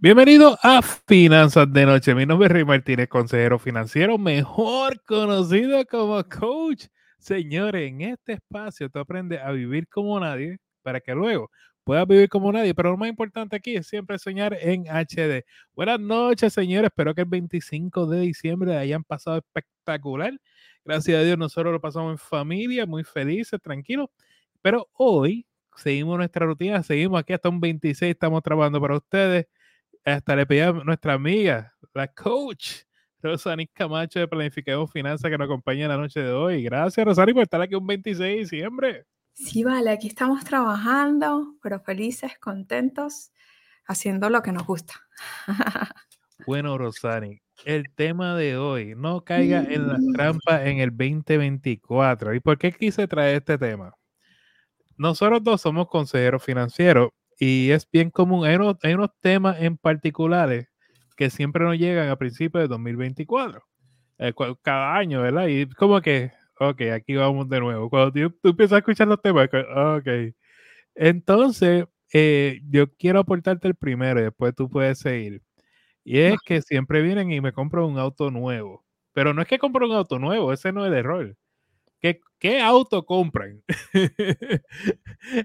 Bienvenido a Finanzas de Noche. Mi nombre es Rey Martínez, consejero financiero, mejor conocido como coach. Señores, en este espacio tú aprendes a vivir como nadie para que luego puedas vivir como nadie. Pero lo más importante aquí es siempre soñar en HD. Buenas noches, señores. Espero que el 25 de diciembre hayan pasado espectacular. Gracias a Dios, nosotros lo pasamos en familia, muy felices, tranquilos. Pero hoy seguimos nuestra rutina, seguimos aquí hasta un 26, estamos trabajando para ustedes. Hasta le pedí a nuestra amiga, la coach, Rosani Camacho de Planificamos Finanzas, que nos acompaña en la noche de hoy. Gracias, Rosani, por estar aquí un 26 de diciembre. Sí, vale, aquí estamos trabajando, pero felices, contentos, haciendo lo que nos gusta. Bueno, Rosani, el tema de hoy, no caiga en la trampa en el 2024. ¿Y por qué quise traer este tema? Nosotros dos somos consejeros financieros y es bien común. Hay unos, hay unos temas en particulares que siempre nos llegan a principios de 2024. Eh, cada año, ¿verdad? Y como que, ok, aquí vamos de nuevo. Cuando tú, empiezas a escuchar los temas, ok. Entonces, eh, yo quiero aportarte el primero y después tú puedes seguir. Y es que siempre vienen y me compran un auto nuevo. Pero no es que compro un auto nuevo, ese no es el error. ¿Qué, auto compran?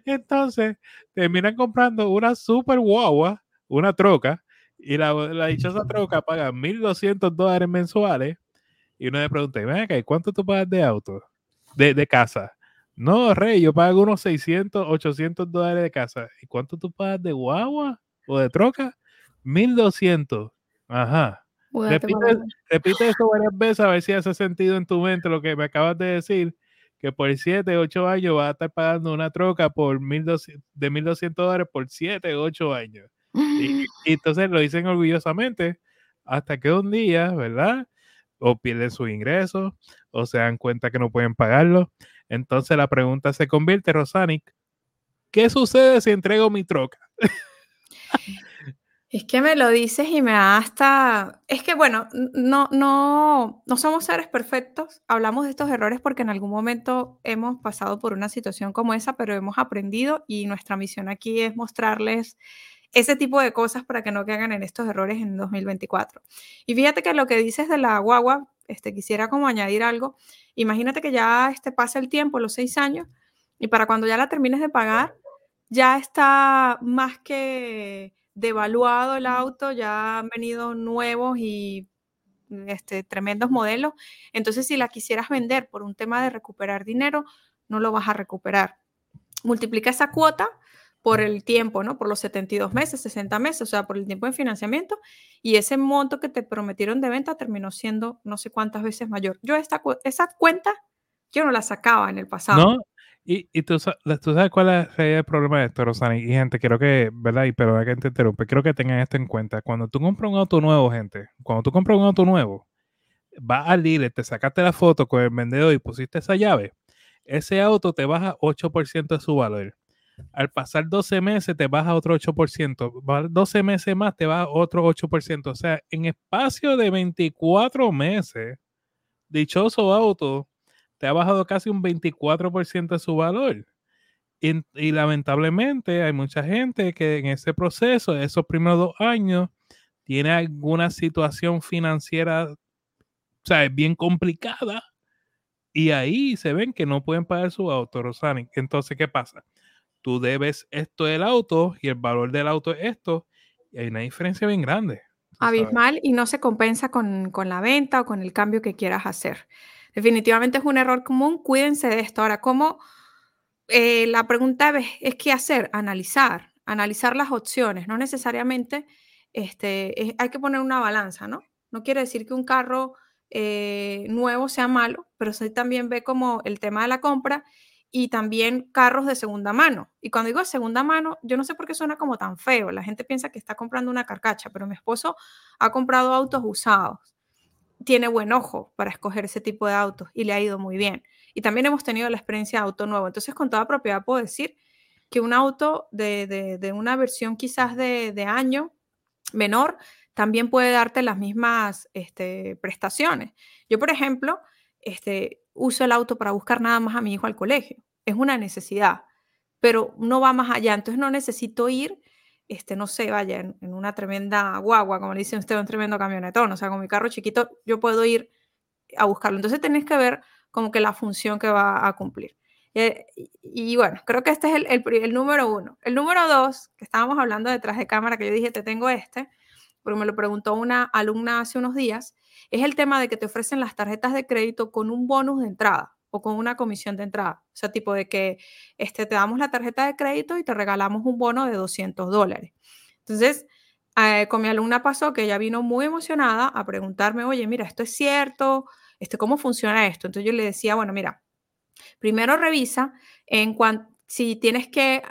Entonces, terminan comprando una super guagua, una troca, y la, dichosa troca paga 1.200 dólares mensuales. Y uno le pregunta, ¿y cuánto tú pagas de auto? De, de casa. No, Rey, yo pago unos 600, 800 dólares de casa. ¿Y cuánto tú pagas de guagua o de troca? 1200. Ajá. Repite, repite, eso varias veces a ver si hace sentido en tu mente lo que me acabas de decir, que por 7, 8 años vas a estar pagando una troca por 1200, de 1.200 dólares por 7, 8 años. Y, y, entonces lo dicen orgullosamente hasta que un día, ¿verdad? O pierden sus ingresos o se dan cuenta que no pueden pagarlo. Entonces la pregunta se convierte, Rosanic, ¿qué sucede si entrego mi troca? Es que me lo dices y me da hasta... Es que bueno, no, no, no somos seres perfectos. Hablamos de estos errores porque en algún momento hemos pasado por una situación como esa, pero hemos aprendido y nuestra misión aquí es mostrarles ese tipo de cosas para que no caigan en estos errores en 2024. Y fíjate que lo que dices de la guagua, este, quisiera como añadir algo. Imagínate que ya este, pasa el tiempo, los seis años, y para cuando ya la termines de pagar, ya está más que devaluado el auto, ya han venido nuevos y este, tremendos modelos. Entonces, si la quisieras vender por un tema de recuperar dinero, no lo vas a recuperar. Multiplica esa cuota por el tiempo, ¿no? Por los 72 meses, 60 meses, o sea, por el tiempo de financiamiento, y ese monto que te prometieron de venta terminó siendo no sé cuántas veces mayor. Yo esta, esa cuenta, yo no la sacaba en el pasado. No, y, y tú, tú, sabes cuál es el problema de esto, Rosani. Y gente, quiero que, ¿verdad? Y perdona que te interrumpe, quiero que tengan esto en cuenta. Cuando tú compras un auto nuevo, gente, cuando tú compras un auto nuevo, vas al dealer, te sacaste la foto con el vendedor y pusiste esa llave, ese auto te baja 8% de su valor. Al pasar 12 meses te baja otro 8%. 12 meses más te baja otro 8%. O sea, en espacio de 24 meses, dichoso auto te ha bajado casi un 24% de su valor. Y, lamentablemente hay mucha gente que en ese proceso, esos primeros dos años, tiene alguna situación financiera, o sea, es bien complicada. Y ahí se ven que no pueden pagar su auto, Rosani. Entonces, ¿qué pasa? Tú debes esto del auto y el valor del auto es esto. Y hay una diferencia bien grande. Abismal y no se compensa con, con la venta o con el cambio que quieras hacer. Definitivamente es un error común, cuídense de esto. Ahora, ¿cómo? Eh, la pregunta es, qué hacer, analizar, analizar las opciones, no necesariamente este, hay que poner una balanza, ¿no? No quiere decir que un carro eh, nuevo sea malo, pero sí también ve como el tema de la compra y también carros de segunda mano. Y cuando digo segunda mano, yo no sé por qué suena como tan feo. La gente piensa que está comprando una carcacha, pero mi esposo ha comprado autos usados tiene buen ojo para escoger ese tipo de autos y le ha ido muy bien. Y también hemos tenido la experiencia de auto nuevo. Entonces, con toda propiedad puedo decir que un auto de, una versión quizás de, año menor también puede darte las mismas este, prestaciones. Yo, por ejemplo, este, uso el auto para buscar nada más a mi hijo al colegio. Es una necesidad, pero no va más allá. Entonces, no necesito ir este, no sé, vaya, en, una tremenda guagua, como le dice usted, un tremendo camionetón, o sea, con mi carro chiquito yo puedo ir a buscarlo. Entonces tenés que ver como que la función que va a cumplir. Eh, y, bueno, creo que este es el, el, número uno. El número dos, que estábamos hablando detrás de cámara, que yo dije, te tengo este, porque me lo preguntó una alumna hace unos días, es el tema de que te ofrecen las tarjetas de crédito con un bonus de entrada o con una comisión de entrada. O sea, tipo de que este, te damos la tarjeta de crédito y te regalamos un bono de 200 dólares. Entonces, eh, con mi alumna pasó que ella vino muy emocionada a preguntarme, oye, mira, esto es cierto, este, ¿cómo funciona esto? Entonces yo le decía, bueno, mira, primero revisa en cuanto si tienes que,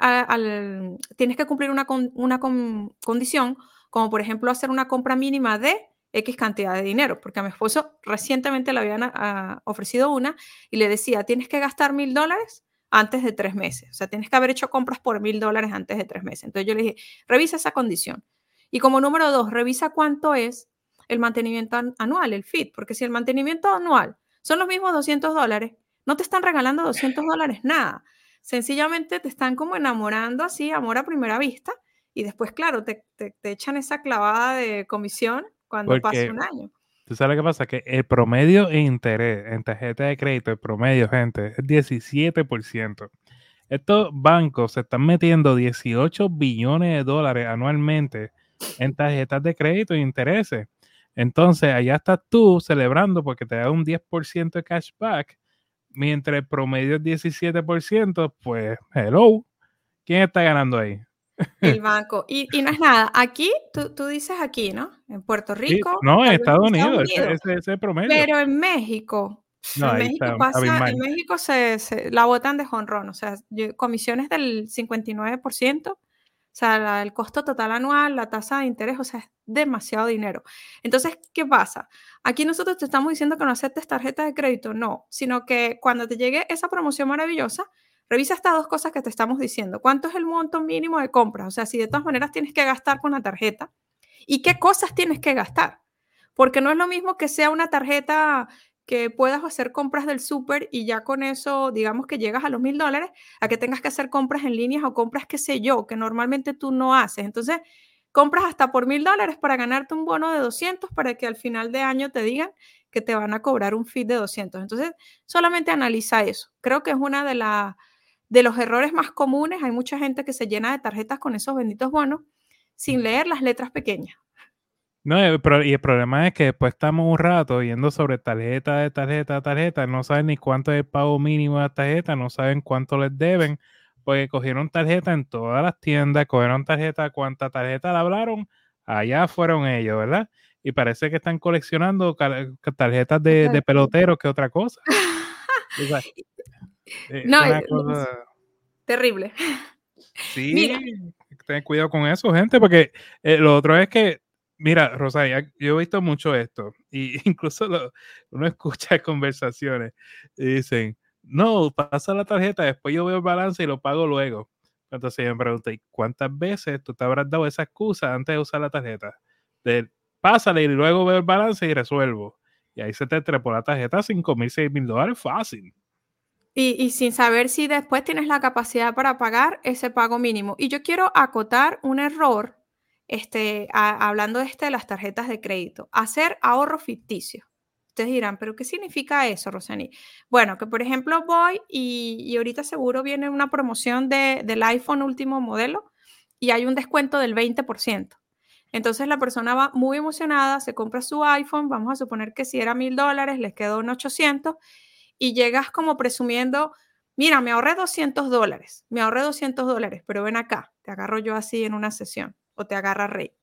tienes que cumplir una, una condición, como por ejemplo hacer una compra mínima de X cantidad de dinero, porque a mi esposo recientemente le habían ah, ofrecido una y le decía, tienes que gastar mil dólares antes de tres meses, o sea, tienes que haber hecho compras por mil dólares antes de tres meses. Entonces yo le dije, revisa esa condición. Y como número dos, revisa cuánto es el mantenimiento anual, el FIT, porque si el mantenimiento anual son los mismos 200 dólares, no te están regalando 200 dólares nada. Sencillamente te están como enamorando así, amor a primera vista, y después, claro, te, te echan esa clavada de comisión cuando pase un año. ¿Tú sabes qué pasa? Que el promedio de interés en tarjeta de crédito, el promedio, gente, es 17%. Estos bancos se están metiendo 18 billones de dólares anualmente en tarjetas de crédito e intereses. Entonces, allá estás tú celebrando porque te da un 10% de cashback, mientras el promedio es 17%, pues, hello, ¿quién está ganando ahí? El banco. Y, no es nada. Aquí, tú, dices aquí, ¿no? En Puerto Rico. no, en Estados Unidos, ese, ese, promedio. Pero en México, en, México pasa, en México se, la botan de jonrón, o sea, comisiones del 59%, o sea, el costo total anual, la tasa de interés, o sea, es demasiado dinero. Entonces, ¿qué pasa? Aquí nosotros te estamos diciendo que no aceptes tarjeta de crédito, no, sino que cuando te llegue esa promoción maravillosa, Revisa estas dos cosas que te estamos diciendo. ¿Cuánto es el monto mínimo de compras? O sea, si de todas maneras tienes que gastar con la tarjeta y qué cosas tienes que gastar. Porque no es lo mismo que sea una tarjeta que puedas hacer compras del súper y ya con eso, digamos que llegas a los mil dólares, a que tengas que hacer compras en líneas o compras, qué sé yo, que normalmente tú no haces. Entonces, compras hasta por mil dólares para ganarte un bono de 200 para que al final de año te digan que te van a cobrar un fee de 200. Entonces, solamente analiza eso. Creo que es una de las de los errores más comunes, hay mucha gente que se llena de tarjetas con esos benditos bonos sin leer las letras pequeñas. No, y el problema es que después estamos un rato yendo sobre tarjeta de tarjeta de tarjeta, no saben ni cuánto es el pago mínimo de la tarjeta, no saben cuánto les deben, porque cogieron tarjeta en todas las tiendas, cogieron tarjeta, cuánta tarjeta la hablaron, allá fueron ellos, ¿verdad? Y parece que están coleccionando tarjetas de, de peloteros que otra cosa. Eh, no, terrible. Sí, ten cuidado con eso, gente, porque eh, lo otro es que, mira, Rosaria, yo he visto mucho esto, y incluso uno escucha conversaciones y dicen, no, pasa la tarjeta, después yo veo el balance y lo pago luego. Entonces yo me pregunto, ¿cuántas veces tú te habrás dado esa excusa antes de usar la tarjeta? De pásale y luego veo el balance y resuelvo. Y ahí se te trepó la tarjeta 5 mil, 6 mil dólares fácil. Y, sin saber si después tienes la capacidad para pagar ese pago mínimo. Y yo quiero acotar un error, este, hablando de, este, de las tarjetas de crédito, hacer ahorro ficticio. Ustedes dirán, ¿pero qué significa eso, Rosani? Bueno, que por ejemplo voy y, ahorita seguro viene una promoción de, del iPhone último modelo y hay un descuento del 20%. Entonces la persona va muy emocionada, se compra su iPhone, vamos a suponer que si era mil dólares, les quedó en 800 y llegas como presumiendo, mira, me ahorré 200 dólares, me ahorré 200 dólares, pero ven acá, te agarro yo así en una sesión o te agarra Rey.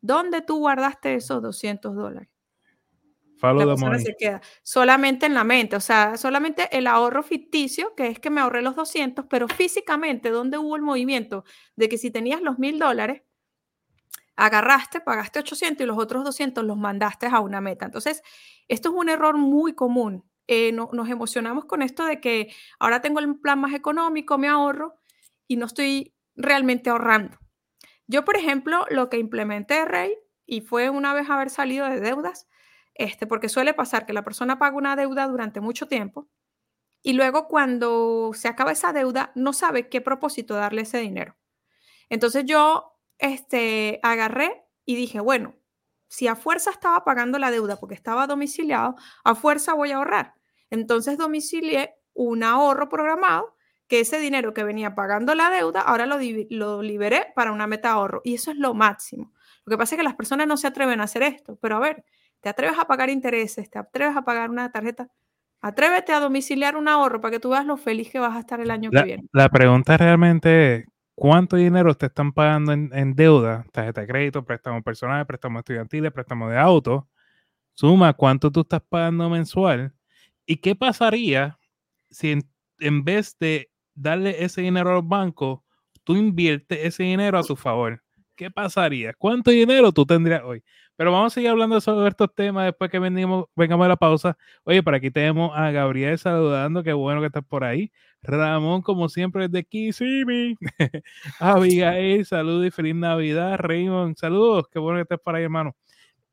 ¿Dónde tú guardaste esos 200 dólares? La persona se queda solamente en la mente, o sea, solamente el ahorro ficticio, que es que me ahorré los 200, pero físicamente, ¿dónde hubo el movimiento de que si tenías los mil dólares, agarraste, pagaste 800 y los otros 200 los mandaste a una meta? Entonces, esto es un error muy común eh, nos emocionamos con esto de que ahora tengo el plan más económico, me ahorro y no estoy realmente ahorrando. Yo, por ejemplo, lo que implementé, Rey, y fue una vez haber salido de deudas, este, porque suele pasar que la persona paga una deuda durante mucho tiempo y luego cuando se acaba esa deuda no sabe qué propósito darle ese dinero. Entonces yo este, agarré y dije, bueno, si a fuerza estaba pagando la deuda porque estaba domiciliado, a fuerza voy a ahorrar. Entonces domicilié un ahorro programado que ese dinero que venía pagando la deuda, ahora lo, lo liberé para una meta ahorro. Y eso es lo máximo. Lo que pasa es que las personas no se atreven a hacer esto, pero a ver, te atreves a pagar intereses, te atreves a pagar una tarjeta, atrévete a domiciliar un ahorro para que tú veas lo feliz que vas a estar el año que viene. La pregunta realmente es, ¿cuánto dinero te están pagando en, deuda? Tarjeta de crédito, préstamo personal, préstamo estudiantil, préstamo de auto. Suma cuánto tú estás pagando mensual. ¿Y qué pasaría si en vez de darle ese dinero a los bancos, tú inviertes ese dinero a tu favor? ¿Qué pasaría? ¿Cuánto dinero tú tendrías hoy? Pero vamos a seguir hablando sobre estos temas después que venimos, vengamos a la pausa. Oye, por aquí tenemos a Gabriel saludando, qué bueno que estás por ahí. Ramón, como siempre, desde Kissimmee. Abigail, saludos y feliz Navidad. Raymond, saludos, qué bueno que estés por ahí, hermano.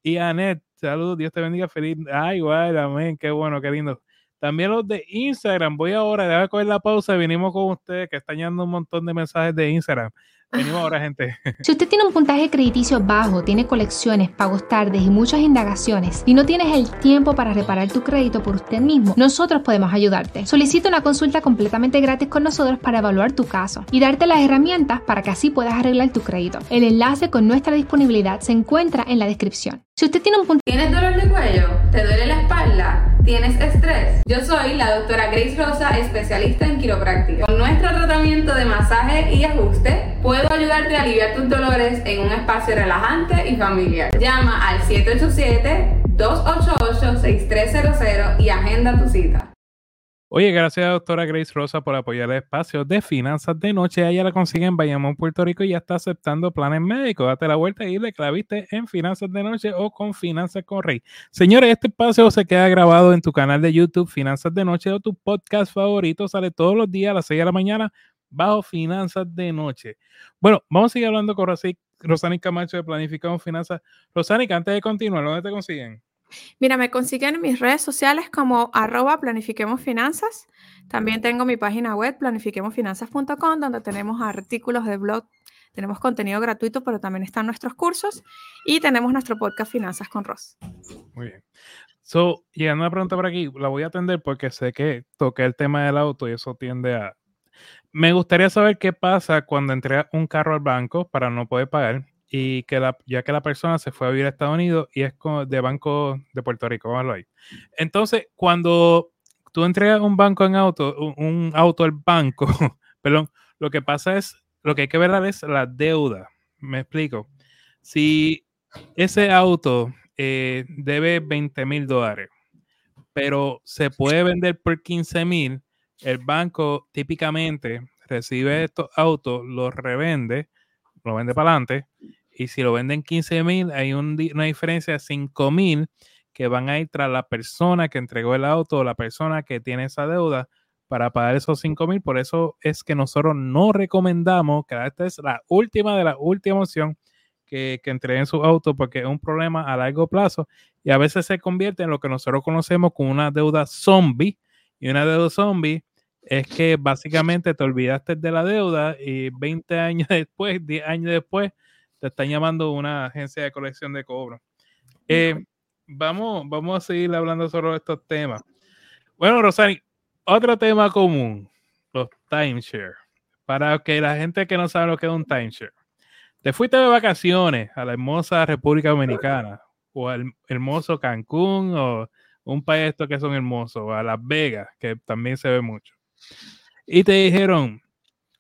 Y Anet, saludos, Dios te bendiga, feliz. Ay, igual, amén, qué bueno, qué lindo. También los de Instagram. Voy ahora, déjame coger la pausa y venimos con ustedes que están llegando un montón de mensajes de Instagram. Venimos ahora, gente. Si usted tiene un puntaje crediticio bajo, tiene colecciones, pagos tardes y muchas indagaciones y no tienes el tiempo para reparar tu crédito por usted mismo, nosotros podemos ayudarte. Solicita una consulta completamente gratis con nosotros para evaluar tu caso y darte las herramientas para que así puedas arreglar tu crédito. El enlace con nuestra disponibilidad se encuentra en la descripción. Si usted tiene un puntaje... ¿Tienes dolor de cuello? ¿Te duele la espalda? ¿Tienes estrés? Yo soy la doctora Grace Rosa, especialista en quiropráctica. Con nuestro tratamiento de masaje y ajuste, puedo ayudarte a aliviar tus dolores en un espacio relajante y familiar. Llama al 787-288-6300 y agenda tu cita. Oye, gracias a doctora Grace Rosa por apoyar el espacio de finanzas de noche. Ella la consigue en Bayamón, Puerto Rico y ya está aceptando planes médicos. Date la vuelta y dile que la viste en Finanzas de Noche o con Finanzas con Rey. Señores, este espacio se queda grabado en tu canal de YouTube, Finanzas de Noche o tu podcast favorito. Sale todos los días a las 6 de la mañana bajo Finanzas de Noche. Bueno, vamos a seguir hablando con Rosani Camacho de Planificamos Finanzas. Rosani, antes de continuar, ¿dónde te consiguen? Mira, me consiguen en mis redes sociales como arroba planifiquemos finanzas. También tengo mi página web planifiquemosfinanzas.com donde tenemos artículos de blog, tenemos contenido gratuito, pero también están nuestros cursos y tenemos nuestro podcast Finanzas con Ross. Muy bien. So, llegando a una pregunta por aquí, la voy a atender porque sé que toqué el tema del auto y eso tiende a... Me gustaría saber qué pasa cuando entrega un carro al banco para no poder pagar y que ya que la persona se fue a vivir a Estados Unidos y es de Banco de Puerto Rico, vamos ahí. Entonces, cuando tú entregas un banco en auto, un, auto al banco, perdón, lo que pasa es, lo que hay que ver es la deuda. Me explico. Si ese auto eh, debe 20 mil dólares, pero se puede vender por 15 mil, el banco típicamente recibe estos autos, los revende, lo vende para adelante y si lo venden 15 mil, hay una diferencia de 5 mil que van a ir tras la persona que entregó el auto o la persona que tiene esa deuda para pagar esos 5 mil. Por eso es que nosotros no recomendamos que esta es la última de la última opción que, que entreguen su auto porque es un problema a largo plazo y a veces se convierte en lo que nosotros conocemos como una deuda zombie. Y una deuda zombie es que básicamente te olvidaste de la deuda y 20 años después, 10 años después, te están llamando una agencia de colección de cobro. Eh, vamos, vamos a seguir hablando sobre estos temas. Bueno, Rosani, otro tema común, los timeshare. Para que la gente que no sabe lo que es un timeshare. Te fuiste de vacaciones a la hermosa República Dominicana o al hermoso Cancún o un país estos que son hermosos, a Las Vegas, que también se ve mucho. Y te dijeron,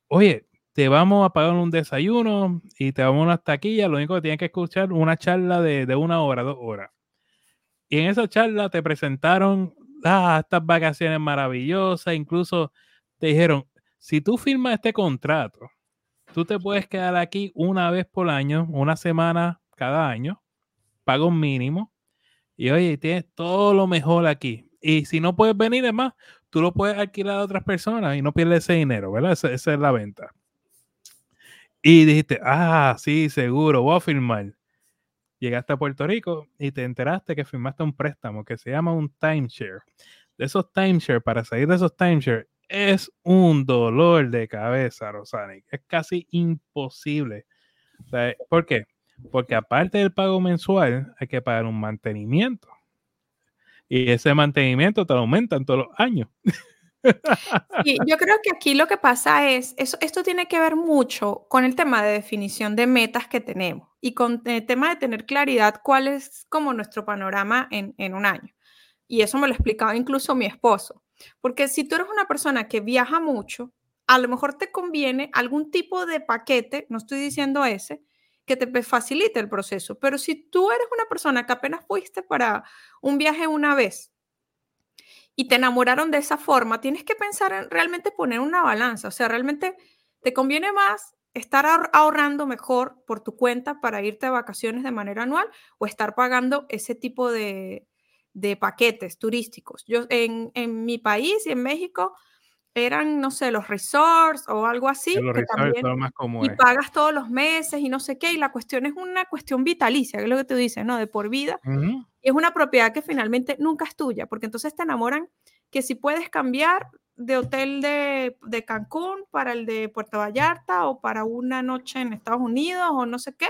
oye, te vamos a pagar un desayuno y te vamos a unas taquillas, lo único que tienes que escuchar una charla de, una hora, dos horas. Y en esa charla te presentaron ah, estas vacaciones maravillosas, incluso te dijeron, si tú firmas este contrato, tú te puedes quedar aquí una vez por año, una semana cada año, pago mínimo, y oye, tienes todo lo mejor aquí. Y si no puedes venir, es más, tú lo puedes alquilar a otras personas y no pierdes ese dinero, ¿verdad? esa es la venta. Y dijiste, ah, sí, seguro, voy a firmar. Llegaste a Puerto Rico y te enteraste que firmaste un préstamo que se llama un timeshare. De esos timeshare, para salir de esos timeshare, es un dolor de cabeza, Rosani. Es casi imposible ¿Por qué? Porque aparte del pago mensual, hay que pagar un mantenimiento. Y ese mantenimiento te lo aumentan todos los años. Sí, yo creo que aquí lo que pasa es, eso, esto tiene que ver mucho con el tema de definición de metas que tenemos y con el tema de tener claridad cuál es como nuestro panorama en, en un año. Y eso me lo explicaba incluso mi esposo. Porque si tú eres una persona que viaja mucho, a lo mejor te conviene algún tipo de paquete, no estoy diciendo ese, que te facilite el proceso. Pero si tú eres una persona que apenas fuiste para un viaje una vez y te enamoraron de esa forma, tienes que pensar en realmente poner una balanza. O sea, realmente te conviene más estar ahorrando mejor por tu cuenta para irte de vacaciones de manera anual o estar pagando ese tipo de, de paquetes turísticos. Yo en, en, mi país y en México eran, no sé, los resorts o algo así. que también, más y pagas todos los meses y no sé qué. Y la cuestión es una cuestión vitalicia, que es lo que tú dices, ¿no? De por vida. Y es una propiedad que finalmente nunca es tuya, porque entonces te enamoran que si puedes cambiar de hotel de, de Cancún para el de Puerto Vallarta o para una noche en Estados Unidos o no sé qué.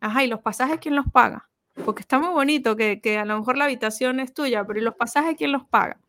Ajá, y los pasajes, ¿quién los paga? Porque está muy bonito que, que, a lo mejor la habitación es tuya, pero ¿y los pasajes quién los paga?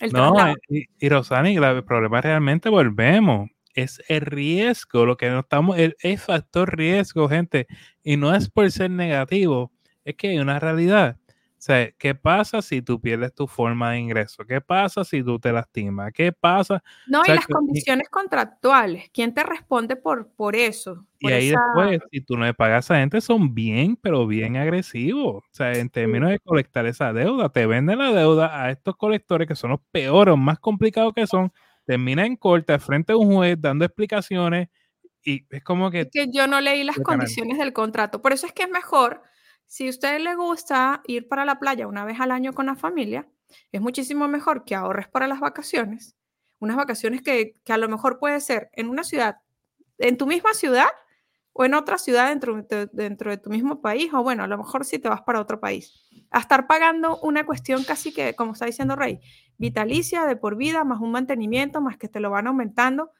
El no, y, y, Rosani, el problema realmente volvemos. Es el riesgo, lo que no estamos, el, el factor riesgo, gente, y no es por ser negativo, es que hay una realidad sea, ¿qué pasa si tú pierdes tu forma de ingreso? ¿Qué pasa si tú te lastimas? ¿Qué pasa? No, y las condiciones contractuales. ¿Quién te responde por, por eso? y ahí después, si tú no le pagas a gente, son bien, pero bien agresivos. O sea, en términos de colectar esa deuda, te venden la deuda a estos colectores que son los peores, más complicados que son. Termina en corte frente a un juez dando explicaciones y es como que... Es que yo no leí las condiciones del contrato. Por eso es que es mejor si a usted le gusta ir para la playa una vez al año con la familia, es muchísimo mejor que ahorres para las vacaciones. Unas vacaciones que, a lo mejor puede ser en una ciudad, en tu misma ciudad o en otra ciudad dentro de, dentro de tu mismo país, o bueno, a lo mejor si te vas para otro país. A estar pagando una cuestión casi que, como está diciendo Rey, vitalicia de por vida, más un mantenimiento, más que te lo van aumentando.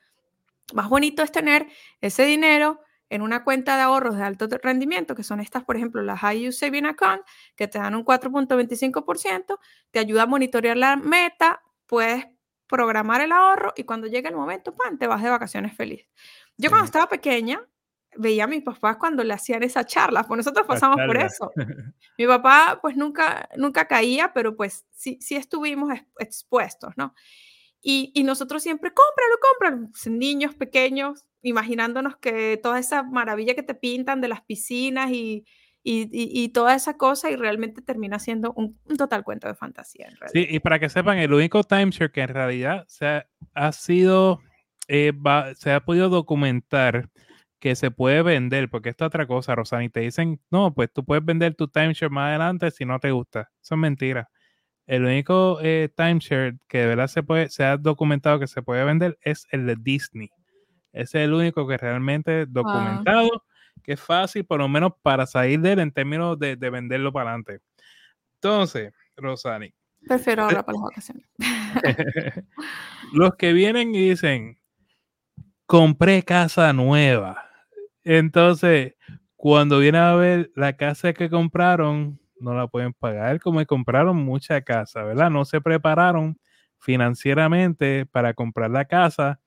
Más bonito es tener ese dinero en una cuenta de ahorros de alto rendimiento, que son estas, por ejemplo, las High Use Saving Account, que te dan un 4.25%, te ayuda a monitorear la meta, puedes programar el ahorro y cuando llegue el momento, ¡pam!, te vas de vacaciones feliz. Yo cuando estaba pequeña, veía a mis papás cuando le hacían esa charla, pues nosotros pasamos por eso. Mi papá pues nunca, nunca caía, pero pues sí, sí estuvimos expuestos, ¿no? Y, y nosotros siempre, cómpralo, cómpralo, pues, niños pequeños, imaginándonos que toda esa maravilla que te pintan de las piscinas y, y, y, toda esa cosa y realmente termina siendo un, total cuento de fantasía. sí, y para que sepan, el único timeshare que en realidad se ha, sido, eh, se ha podido documentar que se puede vender, porque esto es otra cosa, Rosani, te dicen, no, pues tú puedes vender tu timeshare más adelante si no te gusta. Eso es mentira. El único eh, timeshare que de verdad se, puede, se ha documentado que se puede vender es el de Disney. Ese es el único que realmente documentado, que es fácil, por lo menos para salir de él en términos de, venderlo para adelante. Entonces, Rosani. Prefiero ahora para las vacaciones. los que vienen y dicen, compré casa nueva. Entonces, cuando vienen a ver la casa que compraron, no la pueden pagar como compraron mucha casa, ¿verdad? No se prepararon financieramente para comprar la casa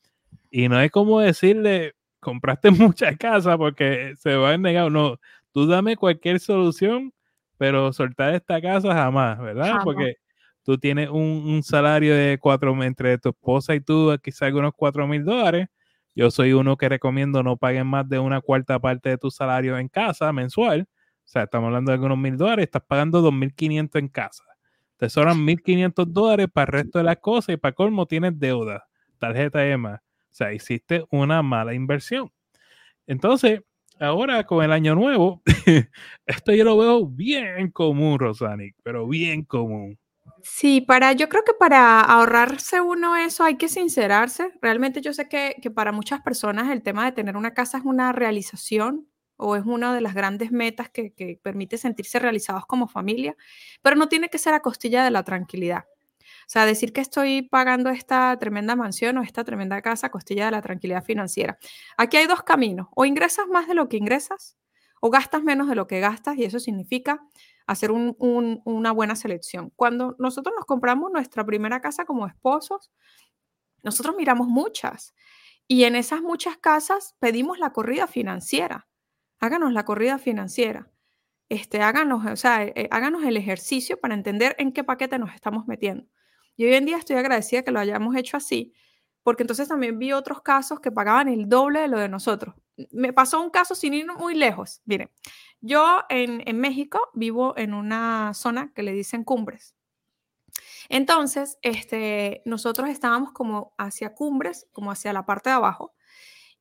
y no es como decirle, compraste mucha casa porque se va a negar. No, tú dame cualquier solución, pero soltar esta casa jamás, ¿verdad? Porque tú tienes un, salario de cuatro, entre tu esposa y tú, quizás algunos cuatro mil dólares. Yo soy uno que recomiendo no paguen más de una cuarta parte de tu salario en casa mensual. O sea, estamos hablando de algunos mil dólares, estás pagando dos mil quinientos en casa. Te sobran mil quinientos dólares para el resto de las cosas y para colmo tienes deuda, tarjeta más. O sea, hiciste una mala inversión. Entonces, ahora con el año nuevo, esto yo lo veo bien común, Rosani, pero bien común. Sí, para, yo creo que para ahorrarse uno eso hay que sincerarse. Realmente yo sé que, que, para muchas personas el tema de tener una casa es una realización o es una de las grandes metas que, permite sentirse realizados como familia, pero no tiene que ser a costilla de la tranquilidad. O sea, decir que estoy pagando esta tremenda mansión o esta tremenda casa costilla de la tranquilidad financiera. Aquí hay dos caminos. O ingresas más de lo que ingresas o gastas menos de lo que gastas y eso significa hacer una buena selección. Cuando nosotros nos compramos nuestra primera casa como esposos, nosotros miramos muchas y en esas muchas casas pedimos la corrida financiera. Háganos la corrida financiera. Este, háganos, o sea, eh, háganos el ejercicio para entender en qué paquete nos estamos metiendo. Y hoy en día estoy agradecida que lo hayamos hecho así, porque entonces también vi otros casos que pagaban el doble de lo de nosotros. Me pasó un caso sin ir muy lejos. Miren, yo en, en México vivo en una zona que le dicen cumbres. Entonces, este, nosotros estábamos como hacia cumbres, como hacia la parte de abajo,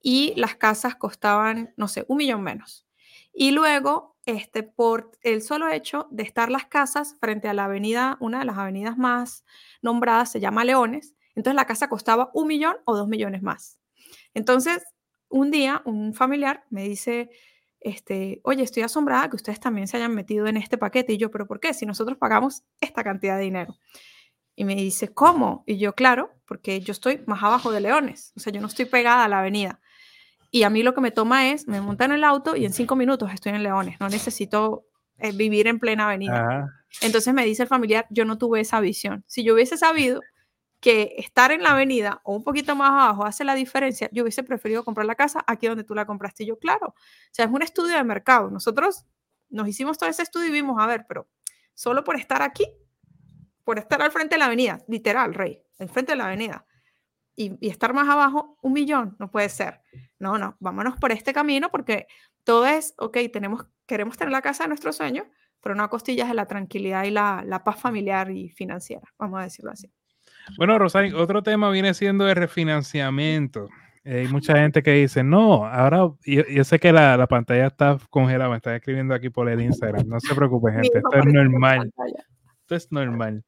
y las casas costaban, no sé, un millón menos. Y luego, este, por el solo hecho de estar las casas frente a la avenida, una de las avenidas más nombradas se llama Leones, entonces la casa costaba un millón o dos millones más. Entonces, un día un familiar me dice, este, oye, estoy asombrada que ustedes también se hayan metido en este paquete. Y yo, pero ¿por qué? Si nosotros pagamos esta cantidad de dinero. Y me dice, ¿cómo? Y yo, claro, porque yo estoy más abajo de Leones, o sea, yo no estoy pegada a la avenida. Y a mí lo que me toma es, me montan en el auto y en cinco minutos estoy en Leones, no necesito eh, vivir en plena avenida. Entonces me dice el familiar, yo no tuve esa visión. Si yo hubiese sabido que estar en la avenida o un poquito más abajo hace la diferencia, yo hubiese preferido comprar la casa aquí donde tú la compraste. Y yo, claro, o sea, es un estudio de mercado. Nosotros nos hicimos todo ese estudio y vimos, a ver, pero solo por estar aquí por estar al frente de la avenida, literal, Rey, al frente de la avenida, y, estar más abajo, un millón, no puede ser. No, no, vámonos por este camino porque todo es, ok, tenemos, queremos tener la casa de nuestros sueños, pero no a costillas de la tranquilidad y la, la paz familiar y financiera, vamos a decirlo así. Bueno, Rosario, otro tema viene siendo el refinanciamiento. hay mucha gente que dice, no, ahora yo, sé que la, la, pantalla está congelada, me está escribiendo aquí por el Instagram, no se preocupe, gente, esto es normal esto es normal.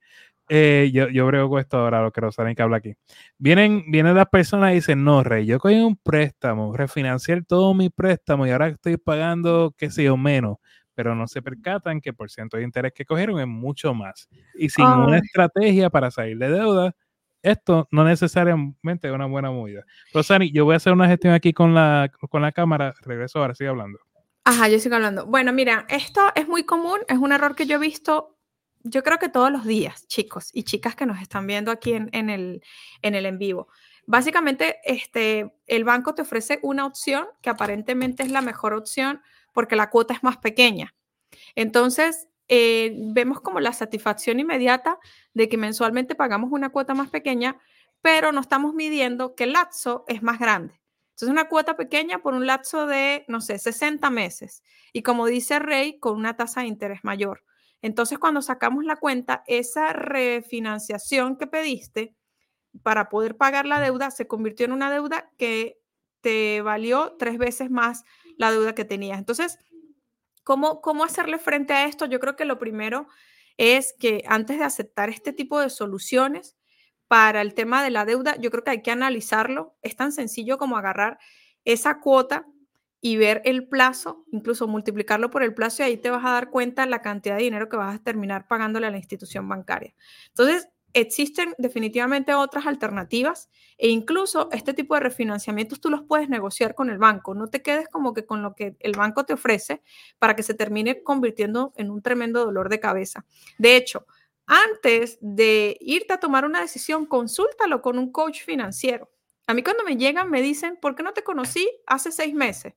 Eh, yo, yo brego con esto ahora, lo que Rosalén que habla aquí. Vienen, vienen las personas y dicen, no, Rey, yo cogí un préstamo, refinanciar todo mi préstamo y ahora estoy pagando, qué sé yo, menos, pero no se percatan que por ciento de interés que cogieron es mucho más. Y sin una estrategia para salir de deuda, esto no necesariamente es una buena movida. Rosani, yo voy a hacer una gestión aquí con la, con la cámara, regreso ahora, sigue hablando. Ajá, yo sigo hablando. Bueno, mira, esto es muy común, es un error que yo he visto yo creo que todos los días, chicos y chicas que nos están viendo aquí en, el, en el en vivo. Básicamente, este, el banco te ofrece una opción que aparentemente es la mejor opción porque la cuota es más pequeña. Entonces, eh, vemos como la satisfacción inmediata de que mensualmente pagamos una cuota más pequeña, pero no estamos midiendo que el lapso es más grande. Entonces, una cuota pequeña por un lapso de, no sé, 60 meses. Y como dice Rey, con una tasa de interés mayor. Entonces, cuando sacamos la cuenta, esa refinanciación que pediste para poder pagar la deuda se convirtió en una deuda que te valió tres veces más la deuda que tenías. Entonces, ¿cómo, cómo hacerle frente a esto? Yo creo que lo primero es que antes de aceptar este tipo de soluciones para el tema de la deuda, yo creo que hay que analizarlo. Es tan sencillo como agarrar esa cuota y ver el plazo, incluso multiplicarlo por el plazo y ahí te vas a dar cuenta la cantidad de dinero que vas a terminar pagándole a la institución bancaria. Entonces, existen definitivamente otras alternativas e incluso este tipo de refinanciamientos tú los puedes negociar con el banco. No te quedes como que con lo que el banco te ofrece para que se termine convirtiendo en un tremendo dolor de cabeza. De hecho, antes de irte a tomar una decisión, consúltalo con un coach financiero. A mí cuando me llegan me dicen, ¿por qué no te conocí hace seis meses?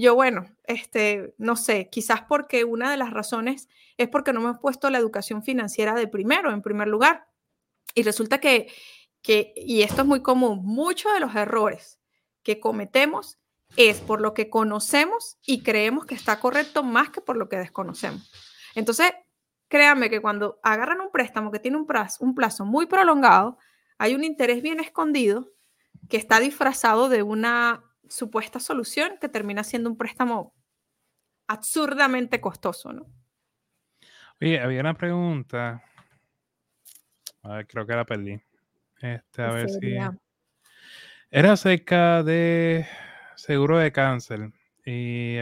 Yo, bueno, este, no sé, quizás porque una de las razones es porque no me he puesto la educación financiera de primero, en primer lugar. Y resulta que, que, y esto es muy común, muchos de los errores que cometemos es por lo que conocemos y creemos que está correcto más que por lo que desconocemos. Entonces, créanme que cuando agarran un préstamo que tiene un plazo, un plazo muy prolongado, hay un interés bien escondido que está disfrazado de una supuesta solución que termina siendo un préstamo absurdamente costoso, ¿no? Oye, había una pregunta. A ver, creo que la perdí. Este, a ver si. Era acerca de seguro de cáncer. Y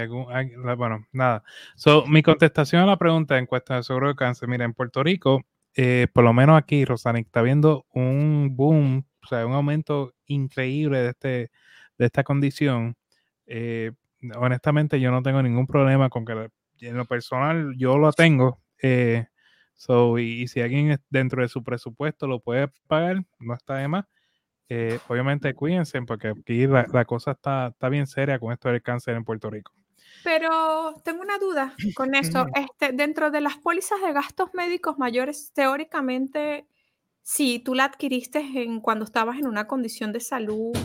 bueno, nada. So, mi contestación a la pregunta en cuestión de seguro de cáncer. Mira, en Puerto Rico, eh, por lo menos aquí, Rosanic, está viendo un boom, o sea, un aumento increíble de, este, de esta condición. Eh, honestamente, yo no tengo ningún problema con que en lo personal yo lo tengo. Eh, so, y, si alguien dentro de su presupuesto lo puede pagar, no está de más. obviamente cuídense porque aquí la, cosa está, está bien seria con esto del cáncer en Puerto Rico. Pero tengo una duda con eso. Este, dentro de las pólizas de gastos médicos mayores, teóricamente, si tú la adquiriste en, cuando estabas en una condición de salud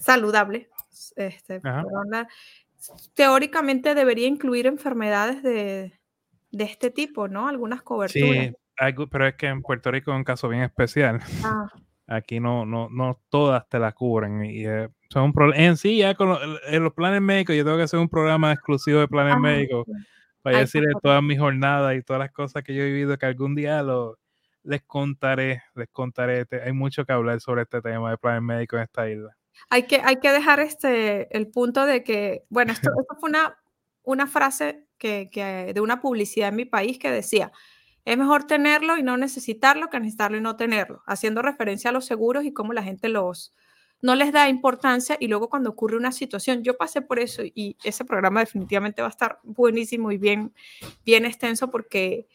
saludable, este, teóricamente debería incluir enfermedades de, de, este tipo, ¿no? Algunas coberturas. Sí, pero es que en Puerto Rico es un caso bien especial. Ah. Aquí no, no, no todas te la cubren y eh, son un. En sí, ya con en los planes médicos, yo tengo que hacer un programa exclusivo de planes médicos para decirle todas mis jornadas y todas las cosas que yo he vivido que algún día lo, les contaré, les contaré. Hay mucho que hablar sobre este tema de planes médicos en esta isla. Hay que, hay que dejar este, el punto de que, bueno, esto, esto fue una, una frase que, que, de una publicidad en mi país que decía, es mejor tenerlo y no necesitarlo que necesitarlo y no tenerlo, haciendo referencia a los seguros y cómo la gente los no les da importancia y luego cuando ocurre una situación, yo pasé por eso y ese programa definitivamente va a estar buenísimo y bien, bien extenso porque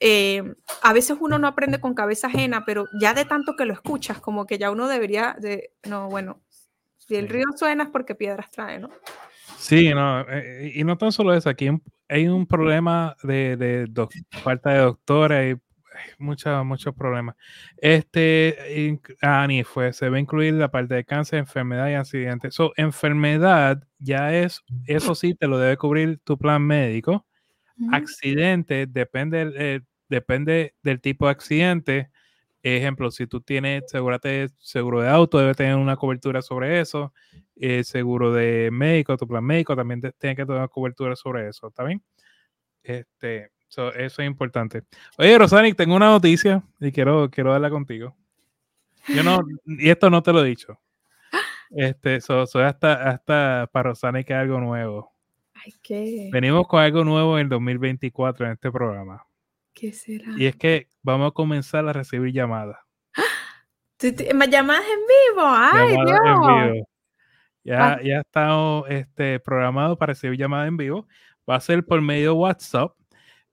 eh, a veces uno no aprende con cabeza ajena, pero ya de tanto que lo escuchas, como que ya uno debería de, no, bueno, si el río suena es porque piedras trae, ¿no? Sí, no, eh, y no tan solo eso, aquí hay un problema de, de falta de doctores, y muchos, muchos problemas. Este, Ani fue, se va a incluir la parte de cáncer, enfermedad y accidentes. So, enfermedad ya es, eso sí, te lo debe cubrir tu plan médico. Accidente, depende, eh, depende del tipo de accidente. Ejemplo, si tú tienes seguro de auto, debe tener una cobertura sobre eso. Eh, seguro de médico, tu plan médico también tiene que tener cobertura sobre eso. ¿Está bien? Este, eso es importante. Oye, Rosanic, tengo una noticia y quiero, quiero darla contigo. Yo no, y esto no te lo he dicho. Este, soy hasta, hasta para Rosanic algo nuevo. Venimos con algo nuevo en el 2024 en este programa. ¿Qué será? Y es que vamos a comenzar a recibir llamadas. ¿Llamadas en vivo? ¡Ay, Dios! Ya, ah. ya estamos este, programados para recibir llamadas en vivo. Va a ser por medio de WhatsApp.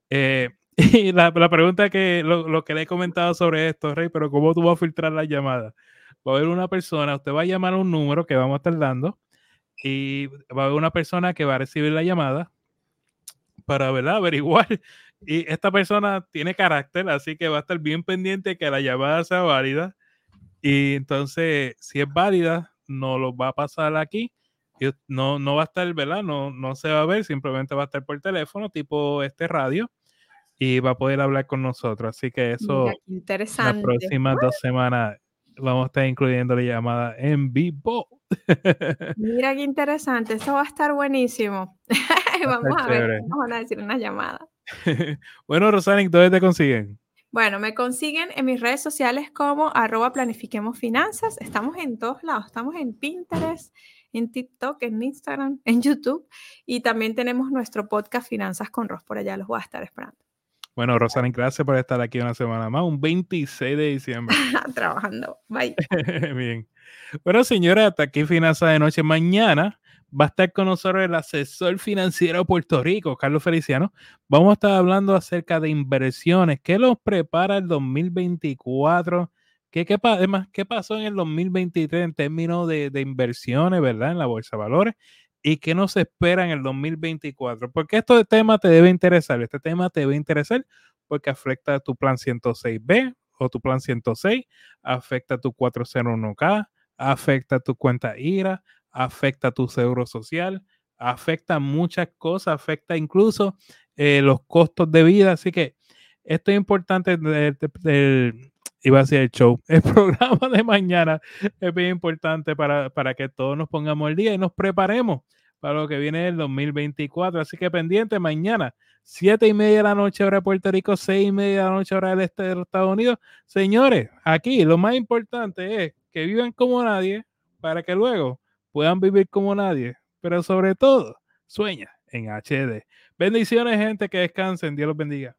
Eh, y la, pregunta que lo, que le he comentado sobre esto, Rey, pero ¿cómo tú vas a filtrar las llamadas? Va a haber una persona, usted va a llamar a un número que vamos a estar dando y va a haber una persona que va a recibir la llamada para ¿verdad? averiguar. Y esta persona tiene carácter, así que va a estar bien pendiente que la llamada sea válida. Y entonces, si es válida, no lo va a pasar aquí no, no va a estar, ¿verdad? No, no se va a ver, simplemente va a estar por teléfono, tipo este radio, y va a poder hablar con nosotros. Así que eso, interesante. las próximas dos semanas vamos a estar incluyendo la llamada en vivo. Mira qué interesante, eso va a estar buenísimo. vamos a ver, vamos a decir una llamada. bueno, Rosanic, ¿dónde te consiguen? Bueno, me consiguen en mis redes sociales como arroba planifiquemos finanzas. Estamos en todos lados, estamos en Pinterest, en TikTok, en Instagram, en YouTube y también tenemos nuestro podcast Finanzas con Ross. Por allá los voy a estar esperando. Bueno, Rosalind, gracias por estar aquí una semana más, un 26 de diciembre. Trabajando. Bye. Bien. Bueno, señora, hasta aquí Finanzas de Noche. Mañana va a estar con nosotros el asesor financiero de Puerto Rico, Carlos Feliciano. Vamos a estar hablando acerca de inversiones. ¿Qué los prepara el 2024? ¿Qué, qué, además, ¿qué pasó en el 2023 en términos de, de, inversiones, verdad, en la bolsa de valores? ¿Y qué nos espera en el 2024? Porque este tema te debe interesar. Este tema te debe interesar porque afecta a tu plan 106B o tu plan 106, afecta a tu 401K, afecta a tu cuenta IRA, afecta a tu seguro social, afecta muchas cosas, afecta incluso eh, los costos de vida. Así que esto es importante del iba a ser el show. El programa de mañana es bien importante para, para que todos nos pongamos el día y nos preparemos para lo que viene el 2024. Así que pendiente mañana, siete y media de la noche hora de Puerto Rico, seis y media de la noche hora del este de Estados Unidos. Señores, aquí lo más importante es que vivan como nadie para que luego puedan vivir como nadie, pero sobre todo, sueña en HD. Bendiciones, gente, que descansen. Dios los bendiga.